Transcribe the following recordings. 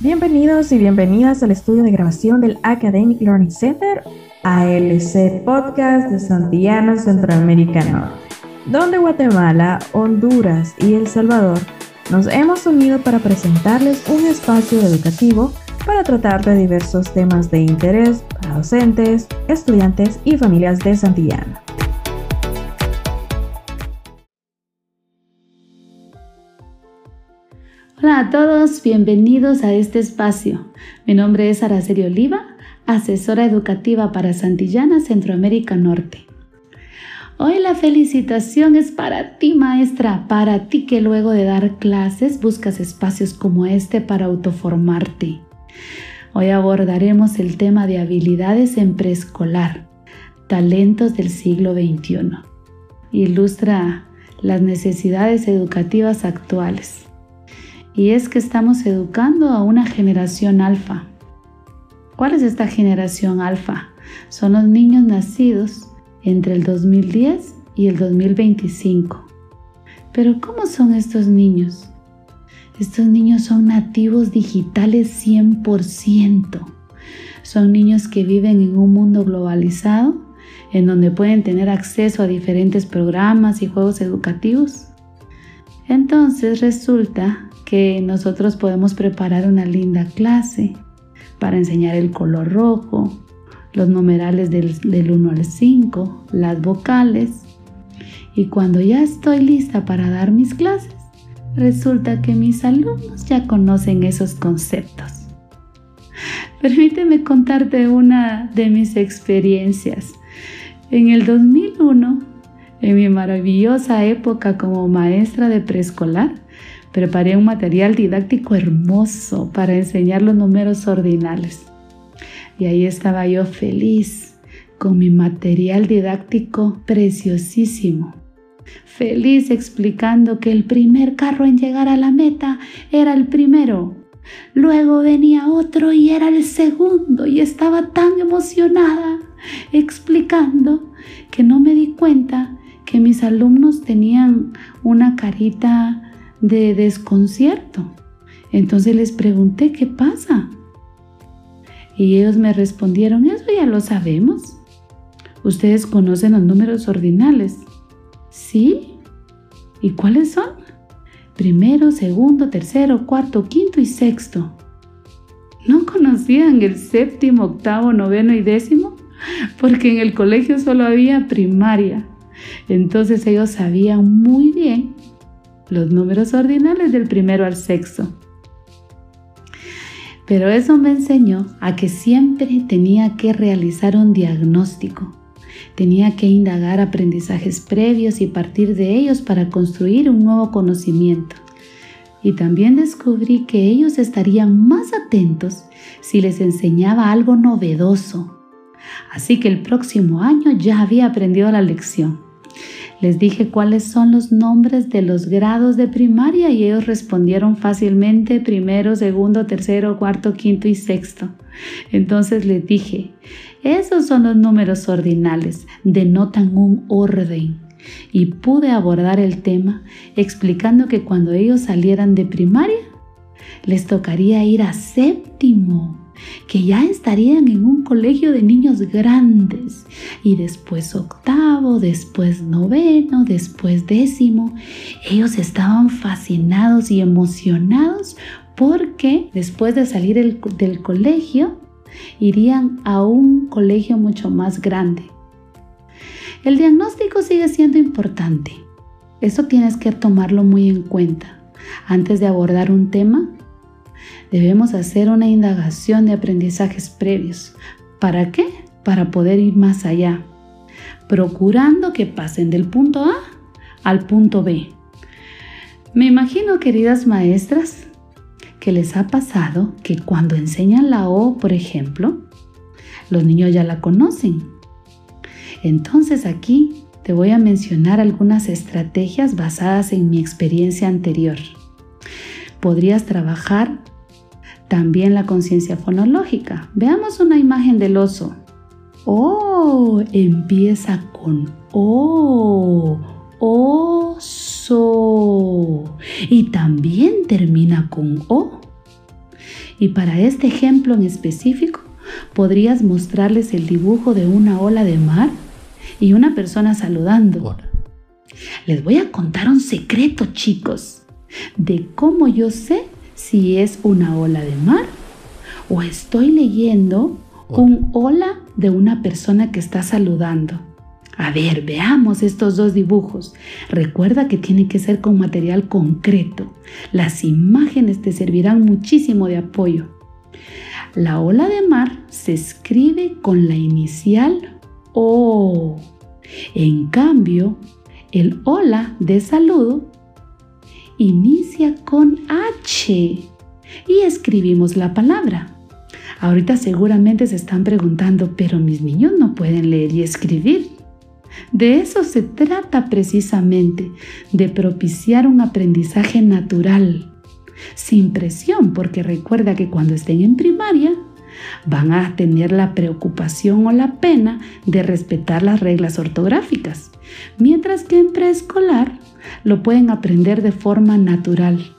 Bienvenidos y bienvenidas al estudio de grabación del Academic Learning Center, ALC Podcast de Santillana, Centroamérica Norte, donde Guatemala, Honduras y El Salvador nos hemos unido para presentarles un espacio educativo para tratar de diversos temas de interés para docentes, estudiantes y familias de Santillana. Hola a todos, bienvenidos a este espacio. Mi nombre es Araceli Oliva, asesora educativa para Santillana, Centroamérica Norte. Hoy la felicitación es para ti, maestra, para ti que luego de dar clases buscas espacios como este para autoformarte. Hoy abordaremos el tema de habilidades en preescolar, talentos del siglo XXI. Ilustra las necesidades educativas actuales y es que estamos educando a una generación alfa. ¿Cuál es esta generación alfa? Son los niños nacidos entre el 2010 y el 2025. Pero ¿cómo son estos niños? Estos niños son nativos digitales 100%. Son niños que viven en un mundo globalizado, en donde pueden tener acceso a diferentes programas y juegos educativos. Entonces resulta que nosotros podemos preparar una linda clase para enseñar el color rojo, los numerales del, 1 al 5, las vocales. Y cuando ya estoy lista para dar mis clases, resulta que mis alumnos ya conocen esos conceptos. Permíteme contarte una de mis experiencias. En el 2001, en mi maravillosa época como maestra de preescolar, Preparé un material didáctico hermoso para enseñar los números ordinales. Y ahí estaba yo feliz con mi material didáctico preciosísimo. Feliz explicando que el primer carro en llegar a la meta era el primero. Luego venía otro y era el segundo y estaba tan emocionada explicando que no me di cuenta que mis alumnos tenían una carita de desconcierto. Entonces les pregunté, ¿qué pasa? Y ellos me respondieron, eso ya lo sabemos. Ustedes conocen los números ordinales. ¿Sí? ¿Y cuáles son? Primero, segundo, tercero, cuarto, quinto y sexto. ¿No conocían el séptimo, octavo, noveno y décimo? Porque en el colegio solo había primaria. Entonces ellos sabían muy bien los números ordinales del primero al sexto. Pero eso me enseñó a que siempre tenía que realizar un diagnóstico. Tenía que indagar aprendizajes previos y partir de ellos para construir un nuevo conocimiento. Y también descubrí que ellos estarían más atentos si les enseñaba algo novedoso. Así que el próximo año ya había aprendido la lección. Les dije cuáles son los nombres de los grados de primaria y ellos respondieron fácilmente primero, segundo, tercero, cuarto, quinto y sexto. Entonces les dije, esos son los números ordinales, denotan un orden. Y pude abordar el tema explicando que cuando ellos salieran de primaria, les tocaría ir a séptimo que ya estarían en un colegio de niños grandes y después octavo, después noveno, después décimo. Ellos estaban fascinados y emocionados porque después de salir del colegio irían a un colegio mucho más grande. El diagnóstico sigue siendo importante. Eso tienes que tomarlo muy en cuenta. Antes de abordar un tema, debemos hacer una indagación de aprendizajes previos. ¿Para qué? Para poder ir más allá, procurando que pasen del punto A al punto B. Me imagino, queridas maestras, que les ha pasado que cuando enseñan la O, por ejemplo, los niños ya la conocen. Entonces aquí te voy a mencionar algunas estrategias basadas en mi experiencia anterior. Podrías trabajar también la conciencia fonológica. Veamos una imagen del oso. Oh, empieza con O, oso. Y también termina con O. Y para este ejemplo en específico, podrías mostrarles el dibujo de una ola de mar y una persona saludando. Les voy a contar un secreto, chicos, de cómo yo sé si es una ola de mar o estoy leyendo un hola de una persona que está saludando. A ver, veamos estos dos dibujos. Recuerda que tiene que ser con material concreto. Las imágenes te servirán muchísimo de apoyo. La ola de mar se escribe con la inicial O. En cambio, el hola de saludo inicia con H y escribimos la palabra. Ahorita seguramente se están preguntando, pero mis niños no pueden leer y escribir. De eso se trata precisamente, de propiciar un aprendizaje natural, sin presión, porque recuerda que cuando estén en primaria van a tener la preocupación o la pena de respetar las reglas ortográficas, mientras que en preescolar lo pueden aprender de forma natural.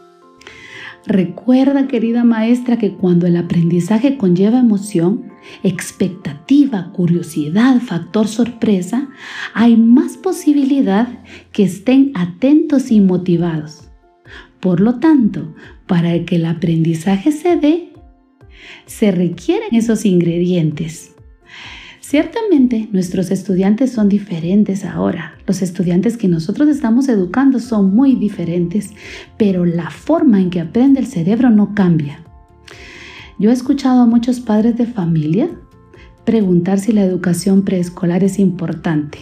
Recuerda, querida maestra, que cuando el aprendizaje conlleva emoción, expectativa, curiosidad, factor sorpresa, hay más posibilidad que estén atentos y motivados. Por lo tanto, para que el aprendizaje se dé, se requieren esos ingredientes. Ciertamente nuestros estudiantes son diferentes ahora. Los estudiantes que nosotros estamos educando son muy diferentes, pero la forma en que aprende el cerebro no cambia. Yo he escuchado a muchos padres de familia preguntar si la educación preescolar es importante.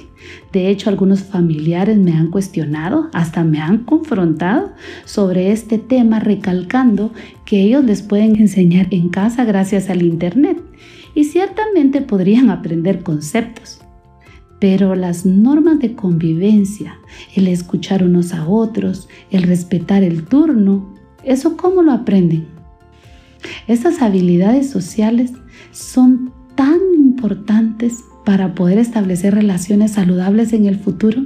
De hecho, algunos familiares me han cuestionado, hasta me han confrontado sobre este tema, recalcando que ellos les pueden enseñar en casa gracias al Internet y ciertamente podrían aprender conceptos. Pero las normas de convivencia, el escuchar unos a otros, el respetar el turno, ¿eso cómo lo aprenden? Estas habilidades sociales son tan importantes para poder establecer relaciones saludables en el futuro.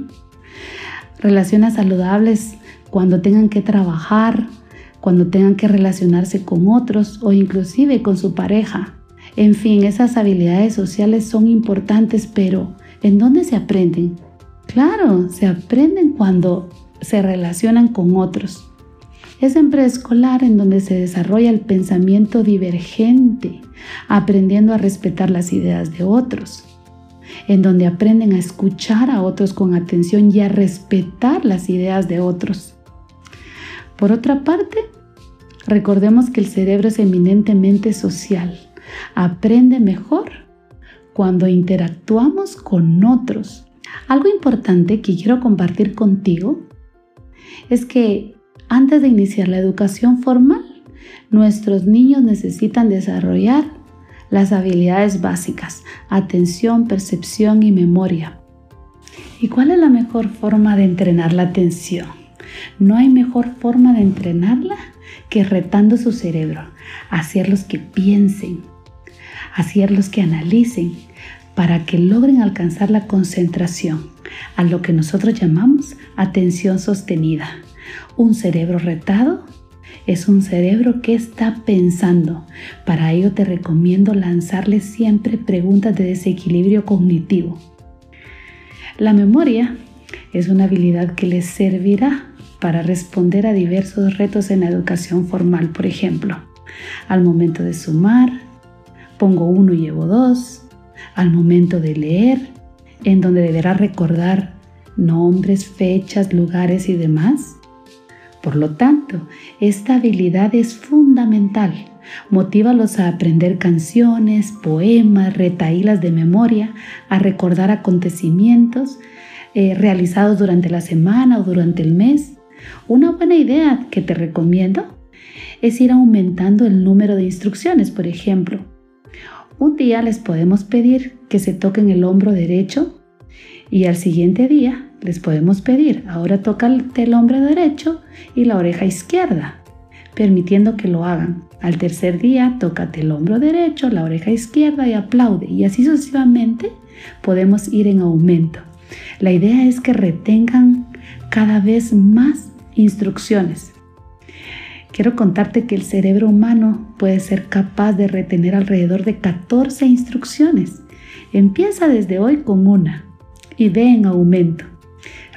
Relaciones saludables cuando tengan que trabajar, cuando tengan que relacionarse con otros o inclusive con su pareja. En fin, esas habilidades sociales son importantes, pero ¿en dónde se aprenden? Claro, se aprenden cuando se relacionan con otros. Es en preescolar en donde se desarrolla el pensamiento divergente, aprendiendo a respetar las ideas de otros, en donde aprenden a escuchar a otros con atención y a respetar las ideas de otros. Por otra parte, recordemos que el cerebro es eminentemente social aprende mejor cuando interactuamos con otros. Algo importante que quiero compartir contigo es que antes de iniciar la educación formal, nuestros niños necesitan desarrollar las habilidades básicas, atención, percepción y memoria. ¿Y cuál es la mejor forma de entrenar la atención? No hay mejor forma de entrenarla que retando su cerebro, hacerlos que piensen, hacerlos que analicen para que logren alcanzar la concentración, a lo que nosotros llamamos atención sostenida. Un cerebro retado es un cerebro que está pensando. Para ello te recomiendo lanzarle siempre preguntas de desequilibrio cognitivo. La memoria es una habilidad que les servirá para responder a diversos retos en la educación formal, por ejemplo, al momento de sumar, pongo uno y llevo dos, al momento de leer, en donde deberá recordar nombres, fechas, lugares y demás. Por lo tanto, esta habilidad es fundamental. Motívalos a aprender canciones, poemas, retaílas de memoria, a recordar acontecimientos eh, realizados durante la semana o durante el mes. Una buena idea que te recomiendo es ir aumentando el número de instrucciones, por ejemplo. Un día les podemos pedir que se toquen el hombro derecho y al siguiente día les podemos pedir, ahora toca el hombro derecho y la oreja izquierda, permitiendo que lo hagan. Al tercer día, tócate el hombro derecho, la oreja izquierda y aplaude. Y así sucesivamente podemos ir en aumento. La idea es que retengan cada vez más instrucciones. Quiero contarte que el cerebro humano puede ser capaz de retener alrededor de 14 instrucciones. Empieza desde hoy con una y ve en aumento.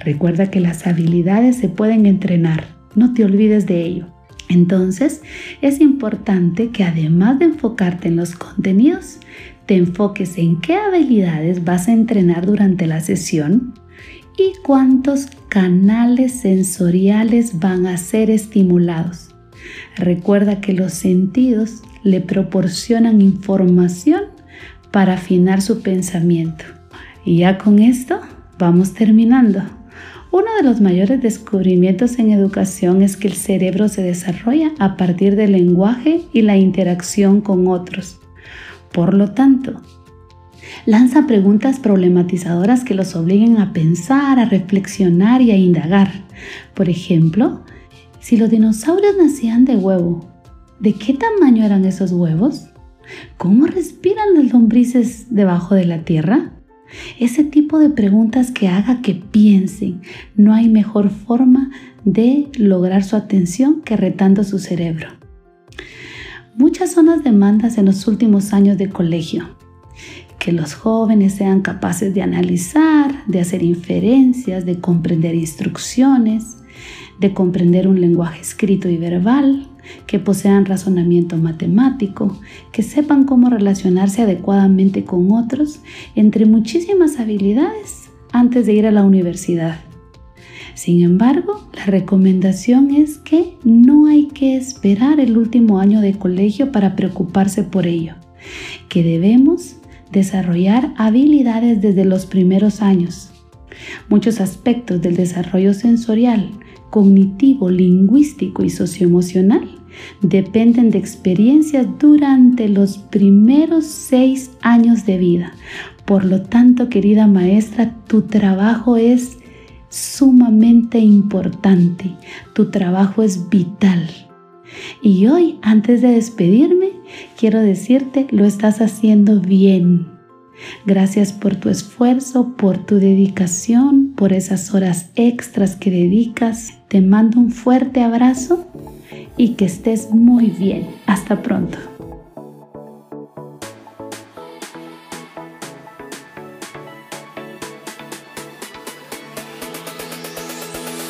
Recuerda que las habilidades se pueden entrenar, no te olvides de ello. Entonces, es importante que además de enfocarte en los contenidos, te enfoques en qué habilidades vas a entrenar durante la sesión y cuántos canales sensoriales van a ser estimulados. Recuerda que los sentidos le proporcionan información para afinar su pensamiento. Y ya con esto vamos terminando. Uno de los mayores descubrimientos en educación es que el cerebro se desarrolla a partir del lenguaje y la interacción con otros. Por lo tanto, lanza preguntas problematizadoras que los obliguen a pensar, a reflexionar y a indagar. Por ejemplo, si los dinosaurios nacían de huevo, ¿de qué tamaño eran esos huevos? ¿Cómo respiran las lombrices debajo de la tierra? Ese tipo de preguntas que haga que piensen. No hay mejor forma de lograr su atención que retando su cerebro. Muchas son las demandas en los últimos años de colegio. Que los jóvenes sean capaces de analizar, de hacer inferencias, de comprender instrucciones, de comprender un lenguaje escrito y verbal, que posean razonamiento matemático, que sepan cómo relacionarse adecuadamente con otros, entre muchísimas habilidades antes de ir a la universidad. Sin embargo, la recomendación es que no hay que esperar el último año de colegio para preocuparse por ello, que debemos desarrollar habilidades desde los primeros años. Muchos aspectos del desarrollo sensorial, cognitivo, lingüístico y socioemocional dependen de experiencias durante los primeros seis años de vida. Por lo tanto, querida maestra, tu trabajo es sumamente importante. Tu trabajo es vital. Y hoy, antes de despedirme, quiero decirte, lo estás haciendo bien. Gracias por tu esfuerzo, por tu dedicación, por esas horas extras que dedicas. Te mando un fuerte abrazo y que estés muy bien. Hasta pronto.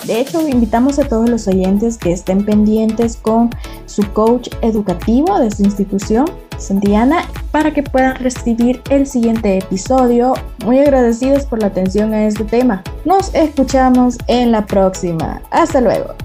De hecho, invitamos a todos los oyentes que estén pendientes con su coach educativo de su institución, Santillana, para que puedan recibir el siguiente episodio. Muy agradecidos por la atención a este tema. Nos escuchamos en la próxima. Hasta luego.